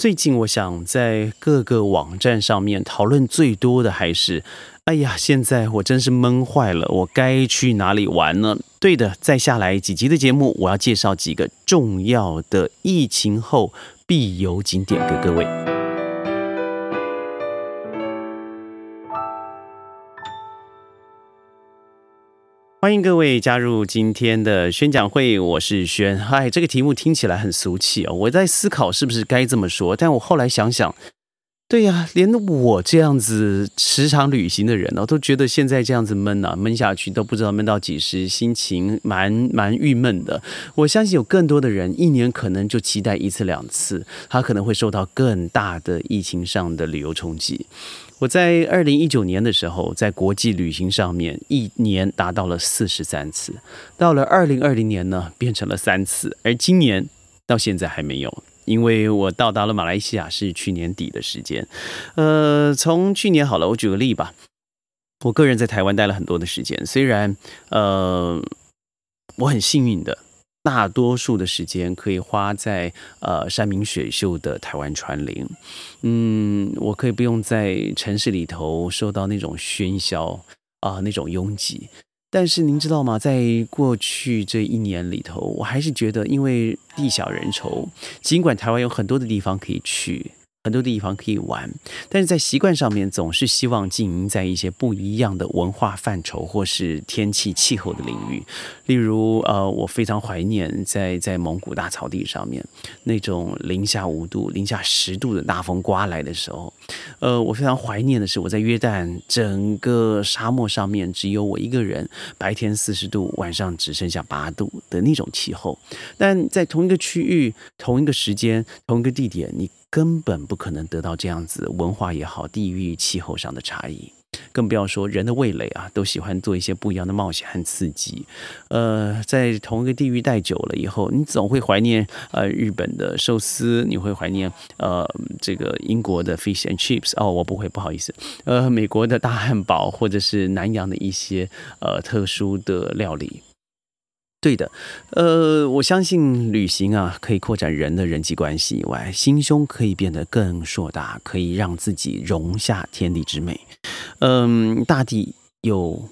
最近我想在各个网站上面讨论最多的还是，哎呀，现在我真是闷坏了，我该去哪里玩呢？对的，再下来几集的节目，我要介绍几个重要的疫情后必游景点给各位。欢迎各位加入今天的宣讲会，我是轩。嗨，这个题目听起来很俗气哦，我在思考是不是该这么说，但我后来想想，对呀，连我这样子时常旅行的人呢，都觉得现在这样子闷啊，闷下去都不知道闷到几时，心情蛮蛮郁闷的。我相信有更多的人一年可能就期待一次两次，他可能会受到更大的疫情上的旅游冲击。我在二零一九年的时候，在国际旅行上面一年达到了四十三次，到了二零二零年呢，变成了三次，而今年到现在还没有，因为我到达了马来西亚是去年底的时间。呃，从去年好了，我举个例吧，我个人在台湾待了很多的时间，虽然呃，我很幸运的。大多数的时间可以花在呃山明水秀的台湾川林，嗯，我可以不用在城市里头受到那种喧嚣啊那种拥挤。但是您知道吗？在过去这一年里头，我还是觉得，因为地小人稠，尽管台湾有很多的地方可以去。很多地方可以玩，但是在习惯上面总是希望经营在一些不一样的文化范畴或是天气气候的领域。例如，呃，我非常怀念在在蒙古大草地上面那种零下五度、零下十度的大风刮来的时候。呃，我非常怀念的是我在约旦整个沙漠上面只有我一个人，白天四十度，晚上只剩下八度的那种气候。但在同一个区域、同一个时间、同一个地点，你。根本不可能得到这样子文化也好、地域气候上的差异，更不要说人的味蕾啊，都喜欢做一些不一样的冒险和刺激。呃，在同一个地域待久了以后，你总会怀念呃日本的寿司，你会怀念呃这个英国的 fish and chips。哦，我不会，不好意思。呃，美国的大汉堡，或者是南洋的一些呃特殊的料理。对的，呃，我相信旅行啊，可以扩展人的人际关系以外，心胸可以变得更硕大，可以让自己容下天地之美。嗯，大地有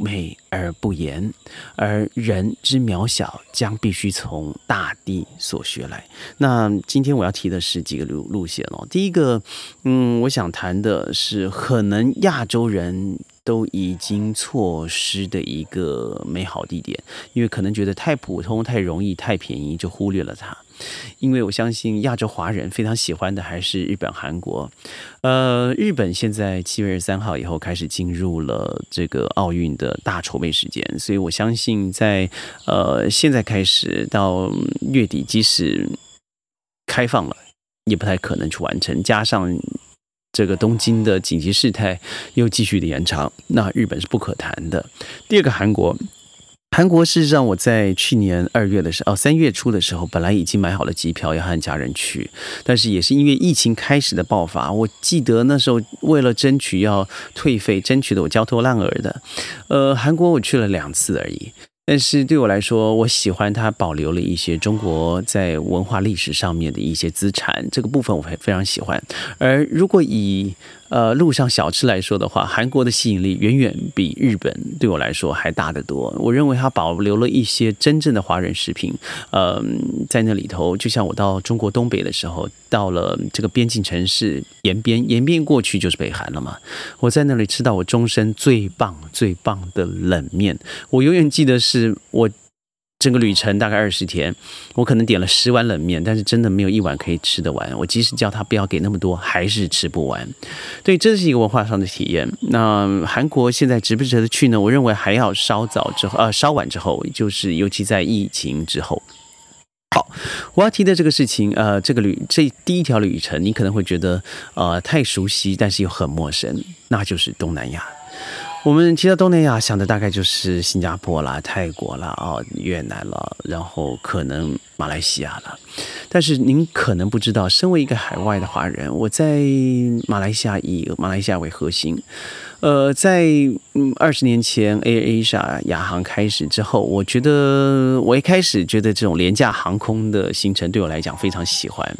美而不言，而人之渺小将必须从大地所学来。那今天我要提的是几个路路线哦。第一个，嗯，我想谈的是可能亚洲人。都已经错失的一个美好地点，因为可能觉得太普通、太容易、太便宜，就忽略了它。因为我相信亚洲华人非常喜欢的还是日本、韩国。呃，日本现在七月二十三号以后开始进入了这个奥运的大筹备时间，所以我相信在呃现在开始到月底，即使开放了，也不太可能去完成。加上这个东京的紧急事态又继续的延长，那日本是不可谈的。第二个，韩国，韩国事实上我在去年二月的时候，哦三月初的时候，本来已经买好了机票要和家人去，但是也是因为疫情开始的爆发，我记得那时候为了争取要退费，争取的我焦头烂额的。呃，韩国我去了两次而已。但是对我来说，我喜欢它保留了一些中国在文化历史上面的一些资产，这个部分我非非常喜欢。而如果以呃，路上小吃来说的话，韩国的吸引力远远比日本对我来说还大得多。我认为它保留了一些真正的华人食品，呃，在那里头，就像我到中国东北的时候，到了这个边境城市延边，延边过去就是北韩了嘛。我在那里吃到我终身最棒最棒的冷面，我永远记得是我。整个旅程大概二十天，我可能点了十碗冷面，但是真的没有一碗可以吃得完。我即使叫他不要给那么多，还是吃不完。对，这是一个文化上的体验。那韩国现在值不值得去呢？我认为还要稍早之后，呃，稍晚之后，就是尤其在疫情之后。好，我要提的这个事情，呃，这个旅这第一条旅程，你可能会觉得呃太熟悉，但是又很陌生，那就是东南亚。我们提到东南亚，想的大概就是新加坡啦、泰国啦、哦越南了，然后可能马来西亚了。但是您可能不知道，身为一个海外的华人，我在马来西亚以马来西亚为核心。呃，在嗯二十年前 A A 亚亚航开始之后，我觉得我一开始觉得这种廉价航空的行程对我来讲非常喜欢。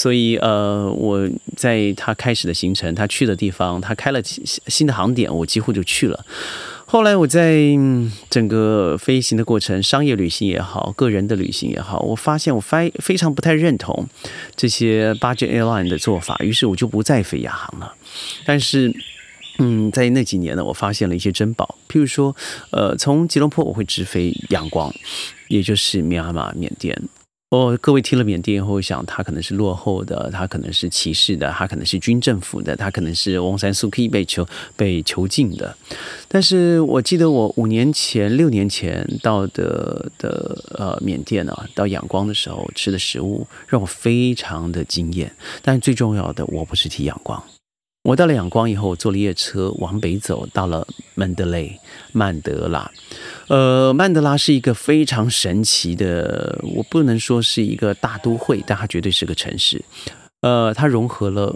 所以呃，我在他开始的行程，他去的地方，他开了新的航点，我几乎就去了。后来我在整个飞行的过程，商业旅行也好，个人的旅行也好，我发现我非非常不太认同这些 budget airline 的做法，于是我就不再飞亚航了。但是，嗯，在那几年呢，我发现了一些珍宝，譬如说，呃，从吉隆坡我会直飞阳光，也就是米亚马缅甸。哦，各位听了缅甸以后想，他可能是落后的，他可能是歧视的，他可能是军政府的，他可能是翁山苏 K 被囚被囚禁的。但是我记得我五年前、六年前到的的呃缅甸啊，到仰光的时候吃的食物让我非常的惊艳。但最重要的，我不是提仰光。我到了仰光以后，坐了夜车往北走，到了曼德雷曼德拉。呃，曼德拉是一个非常神奇的，我不能说是一个大都会，但它绝对是个城市。呃，它融合了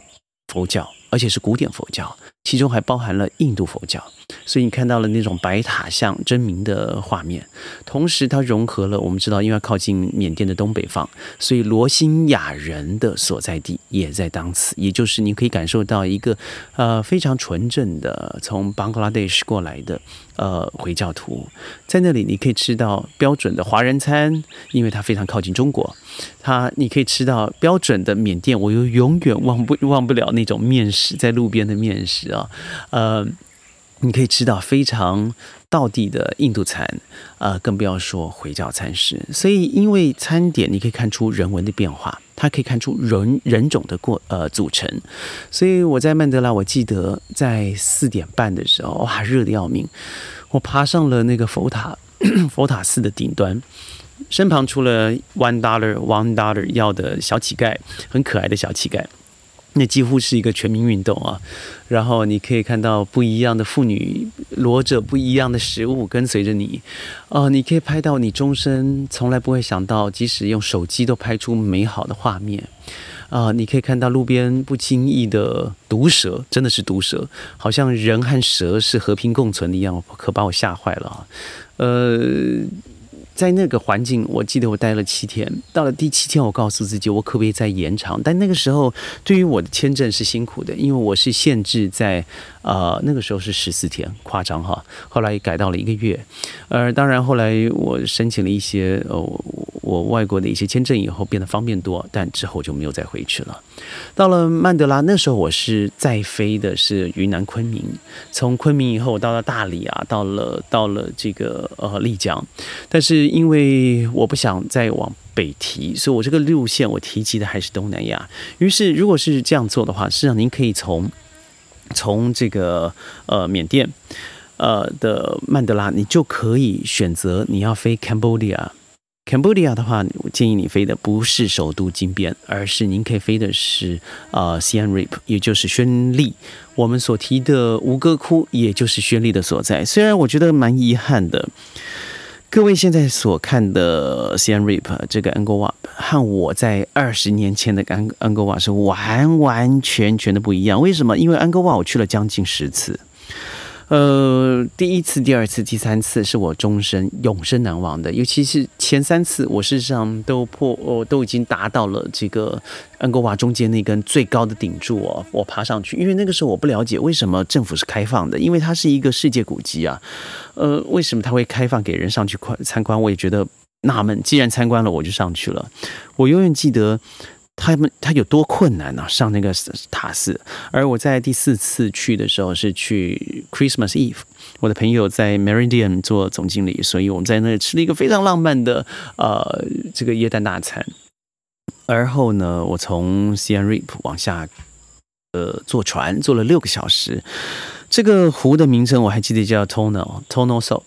佛教，而且是古典佛教。其中还包含了印度佛教，所以你看到了那种白塔像真名的画面。同时，它融合了我们知道，因为靠近缅甸的东北方，所以罗兴亚人的所在地也在当此。也就是你可以感受到一个呃非常纯正的从 Bangladesh 过来的呃回教徒，在那里你可以吃到标准的华人餐，因为它非常靠近中国。它你可以吃到标准的缅甸，我又永远忘不忘不了那种面食，在路边的面食。啊，呃，你可以吃到非常道地的印度餐，呃，更不要说回教餐食。所以，因为餐点你可以看出人文的变化，它可以看出人人种的过呃组成。所以我在曼德拉，我记得在四点半的时候，哇，热的要命！我爬上了那个佛塔 佛塔寺的顶端，身旁除了 one dollar one dollar 要的小乞丐，很可爱的小乞丐。那几乎是一个全民运动啊！然后你可以看到不一样的妇女裸着不一样的食物跟随着你，哦，你可以拍到你终身从来不会想到，即使用手机都拍出美好的画面啊！你可以看到路边不经意的毒蛇，真的是毒蛇，好像人和蛇是和平共存的一样，可把我吓坏了啊！呃。在那个环境，我记得我待了七天。到了第七天，我告诉自己，我可不可以再延长？但那个时候，对于我的签证是辛苦的，因为我是限制在。呃，那个时候是十四天，夸张哈。后来改到了一个月，呃，当然后来我申请了一些呃我外国的一些签证以后变得方便多，但之后就没有再回去了。到了曼德拉，那时候我是在飞的是云南昆明，从昆明以后我到了大理啊，到了到了这个呃丽江，但是因为我不想再往北提，所以我这个路线我提及的还是东南亚。于是如果是这样做的话，实际上您可以从。从这个呃缅甸呃的曼德拉，你就可以选择你要飞 Cambodia。Cambodia 的话，我建议你飞的不是首都金边，而是您可以飞的是呃 Siem Reap，也就是宣利。我们所提的吴哥窟，也就是宣利的所在。虽然我觉得蛮遗憾的。各位现在所看的 CN Rip 这个 Angle Wap 和我在二十年前的 Angle Wap 是完完全全的不一样。为什么？因为 Angle Wap 我去了将近十次。呃，第一次、第二次、第三次是我终身永生难忘的，尤其是前三次，我事实上都破，我都已经达到了这个安哥瓦中间那根最高的顶柱哦，我爬上去，因为那个时候我不了解为什么政府是开放的，因为它是一个世界古迹啊，呃，为什么它会开放给人上去观参观？我也觉得纳闷，既然参观了，我就上去了。我永远记得。他们他有多困难呢？上那个塔寺，而我在第四次去的时候是去 Christmas Eve，我的朋友在 Meridian 做总经理，所以我们在那里吃了一个非常浪漫的呃这个耶诞大餐。而后呢，我从 Siem Reap 往下呃坐船，坐了六个小时。这个湖的名称我还记得叫 Tono Tono Soap。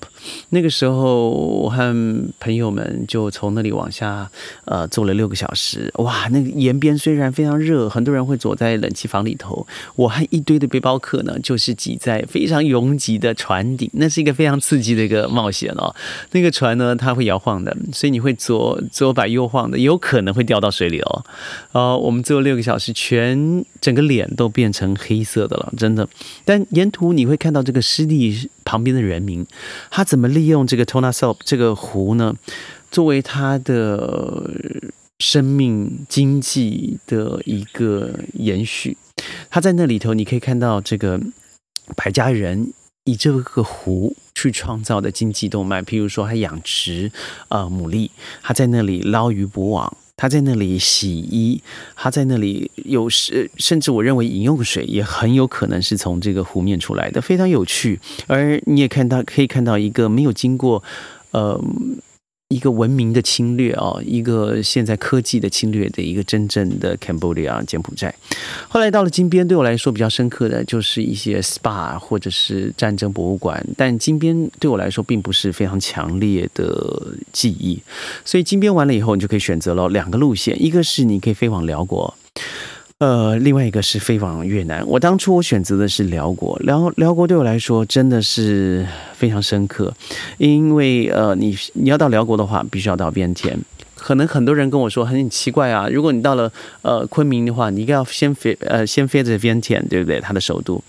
那个时候我和朋友们就从那里往下，呃，坐了六个小时。哇，那个沿边虽然非常热，很多人会躲在冷气房里头。我和一堆的背包客呢，就是挤在非常拥挤的船顶，那是一个非常刺激的一个冒险哦。那个船呢，它会摇晃的，所以你会左左摆右晃的，有可能会掉到水里哦。呃，我们坐六个小时，全整个脸都变成黑色的了，真的。但沿途。图你会看到这个湿地旁边的人民，他怎么利用这个 t o n a s o p 这个湖呢？作为他的生命经济的一个延续。他在那里头，你可以看到这个百家人以这个湖去创造的经济动脉，譬如说他养殖呃牡蛎，他在那里捞鱼捕网。他在那里洗衣，他在那里有时甚至我认为饮用水也很有可能是从这个湖面出来的，非常有趣。而你也看到，可以看到一个没有经过，呃。一个文明的侵略啊，一个现在科技的侵略的一个真正的 Cambodia 柬埔寨。后来到了金边，对我来说比较深刻的就是一些 SPA 或者是战争博物馆，但金边对我来说并不是非常强烈的记忆。所以金边完了以后，你就可以选择了两个路线，一个是你可以飞往辽国。呃，另外一个是飞往越南。我当初我选择的是辽国，辽辽国对我来说真的是非常深刻，因为呃，你你要到辽国的话，必须要到边田。可能很多人跟我说很奇怪啊，如果你到了呃昆明的话，你应该要先飞呃先飞着边田，对不对？它的首都。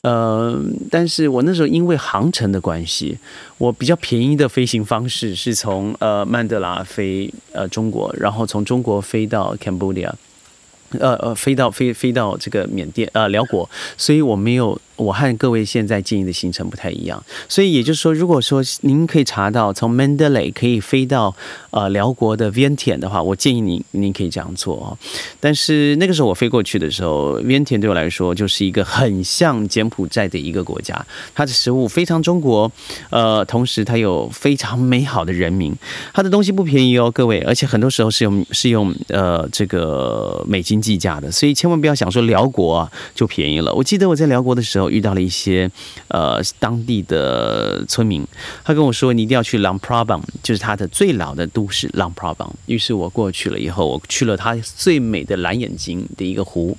呃，但是我那时候因为航程的关系，我比较便宜的飞行方式是从呃曼德拉飞呃中国，然后从中国飞到 Cambodia。呃呃，飞到飞飞到这个缅甸呃辽国，所以我没有。我和各位现在建议的行程不太一样，所以也就是说，如果说您可以查到从曼德雷可以飞到呃辽国的 Vientian 的话，我建议您您可以这样做哦。但是那个时候我飞过去的时候，Vientian 对我来说就是一个很像柬埔寨的一个国家，它的食物非常中国，呃，同时它有非常美好的人民，它的东西不便宜哦，各位，而且很多时候是用是用呃这个美金计价的，所以千万不要想说辽国啊就便宜了。我记得我在辽国的时候。遇到了一些呃当地的村民，他跟我说你一定要去 Long Prabang，就是他的最老的都市 Long Prabang。于是我过去了以后，我去了它最美的蓝眼睛的一个湖，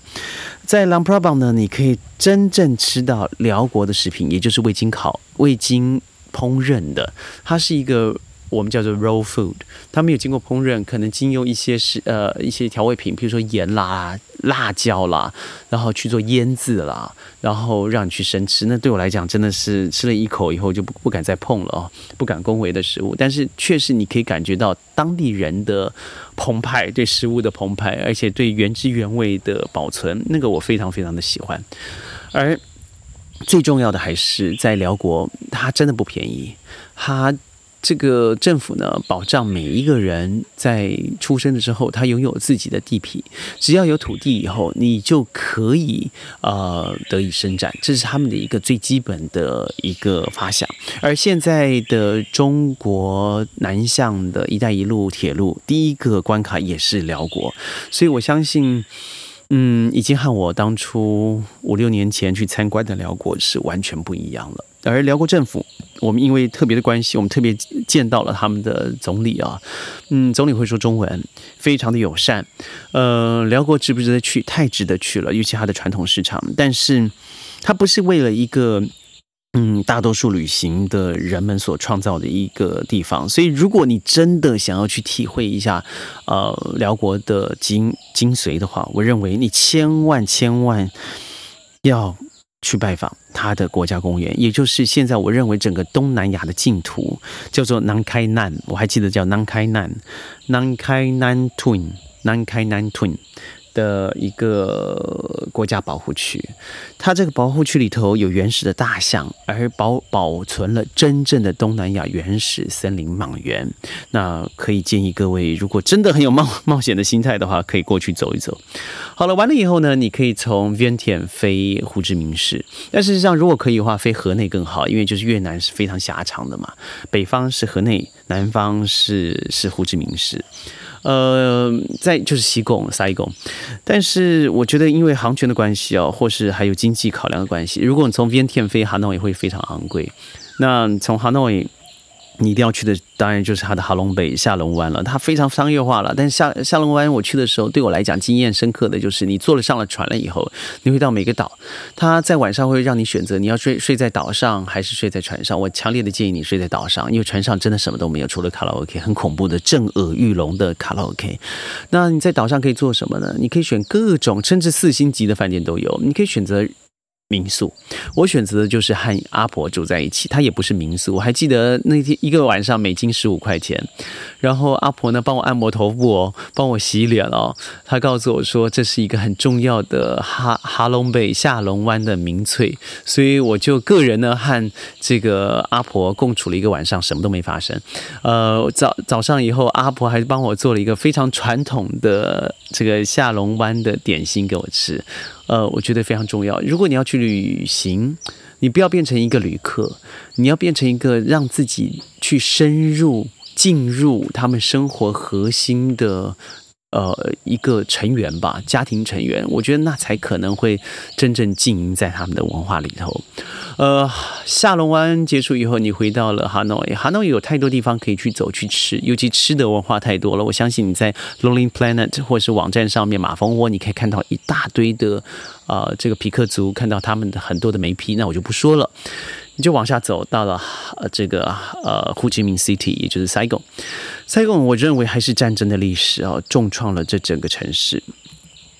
在 Long Prabang 呢，你可以真正吃到辽国的食品，也就是未经烤、未经烹饪的，它是一个。我们叫做 raw food，它没有经过烹饪，可能经由一些是呃一些调味品，比如说盐啦、辣椒啦，然后去做腌制啦，然后让你去生吃。那对我来讲，真的是吃了一口以后就不不敢再碰了哦，不敢恭维的食物。但是确实你可以感觉到当地人的澎湃，对食物的澎湃，而且对原汁原味的保存，那个我非常非常的喜欢。而最重要的还是在辽国，它真的不便宜，它。这个政府呢，保障每一个人在出生的时候，他拥有自己的地皮，只要有土地以后，你就可以呃得以伸展，这是他们的一个最基本的一个发想。而现在的中国南向的一带一路铁路，第一个关卡也是辽国，所以我相信。嗯，已经和我当初五六年前去参观的辽国是完全不一样了。而辽国政府，我们因为特别的关系，我们特别见到了他们的总理啊。嗯，总理会说中文，非常的友善。呃，辽国值不值得去？太值得去了，尤其它的传统市场。但是，它不是为了一个。嗯，大多数旅行的人们所创造的一个地方，所以如果你真的想要去体会一下，呃，辽国的精精髓的话，我认为你千万千万要去拜访他的国家公园，也就是现在我认为整个东南亚的净土，叫做南开南，我还记得叫南开南，南开南 Twin，南开南 Twin。的一个国家保护区，它这个保护区里头有原始的大象，而保保存了真正的东南亚原始森林莽原。那可以建议各位，如果真的很有冒冒险的心态的话，可以过去走一走。好了，完了以后呢，你可以从 Vientian 飞胡志明市。但事实上，如果可以的话，飞河内更好，因为就是越南是非常狭长的嘛，北方是河内，南方是是胡志明市。呃，在就是西贡、塞贡，但是我觉得因为航权的关系哦，或是还有经济考量的关系，如果你从 Vientiane 飞哈诺也会非常昂贵。那从哈诺你一定要去的，当然就是它的哈龙北下龙湾了。它非常商业化了，但下下龙湾我去的时候，对我来讲经验深刻的就是，你坐了上了船了以后，你会到每个岛，它在晚上会让你选择你要睡睡在岛上还是睡在船上。我强烈的建议你睡在岛上，因为船上真的什么都没有，除了卡拉 OK，很恐怖的震耳欲聋的卡拉 OK。那你在岛上可以做什么呢？你可以选各种甚至四星级的饭店都有，你可以选择。民宿，我选择的就是和阿婆住在一起。她也不是民宿，我还记得那天一个晚上每金十五块钱，然后阿婆呢帮我按摩头部哦，帮我洗脸哦。她告诉我说这是一个很重要的哈哈龙贝下龙湾的名粹，所以我就个人呢和这个阿婆共处了一个晚上，什么都没发生。呃，早早上以后，阿婆还帮我做了一个非常传统的这个下龙湾的点心给我吃。呃，我觉得非常重要。如果你要去旅行，你不要变成一个旅客，你要变成一个让自己去深入进入他们生活核心的。呃，一个成员吧，家庭成员，我觉得那才可能会真正经营在他们的文化里头。呃，下龙湾结束以后，你回到了哈诺伊，哈诺伊有太多地方可以去走去吃，尤其吃的文化太多了。我相信你在 Lonely Planet 或是网站上面马蜂窝，你可以看到一大堆的啊，这个皮克族，看到他们的很多的梅皮，那我就不说了。你就往下走到了呃这个呃胡志明 City，也就是 Saigon。Saigon 我认为还是战争的历史啊，重创了这整个城市。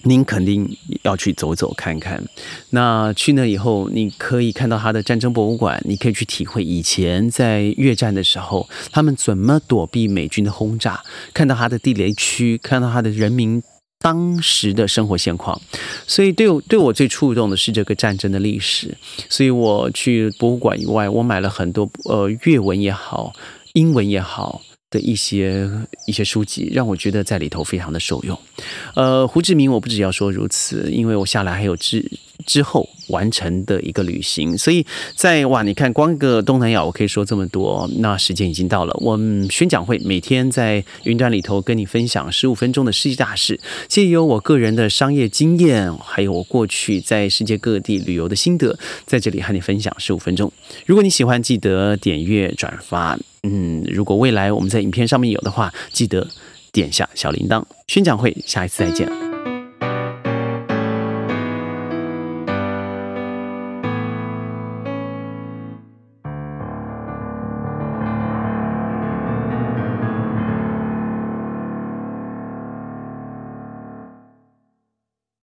您肯定要去走走看看。那去那以后，你可以看到他的战争博物馆，你可以去体会以前在越战的时候他们怎么躲避美军的轰炸，看到他的地雷区，看到他的人民。当时的生活现况，所以对我对我最触动的是这个战争的历史。所以我去博物馆以外，我买了很多呃粤文也好，英文也好的一些一些书籍，让我觉得在里头非常的受用。呃，胡志明，我不只要说如此，因为我下来还有知。之后完成的一个旅行，所以在哇，你看光个东南亚，我可以说这么多。那时间已经到了，我们宣讲会每天在云端里头跟你分享十五分钟的世界大事，借由我个人的商业经验，还有我过去在世界各地旅游的心得，在这里和你分享十五分钟。如果你喜欢，记得点阅转发。嗯，如果未来我们在影片上面有的话，记得点下小铃铛。宣讲会，下一次再见。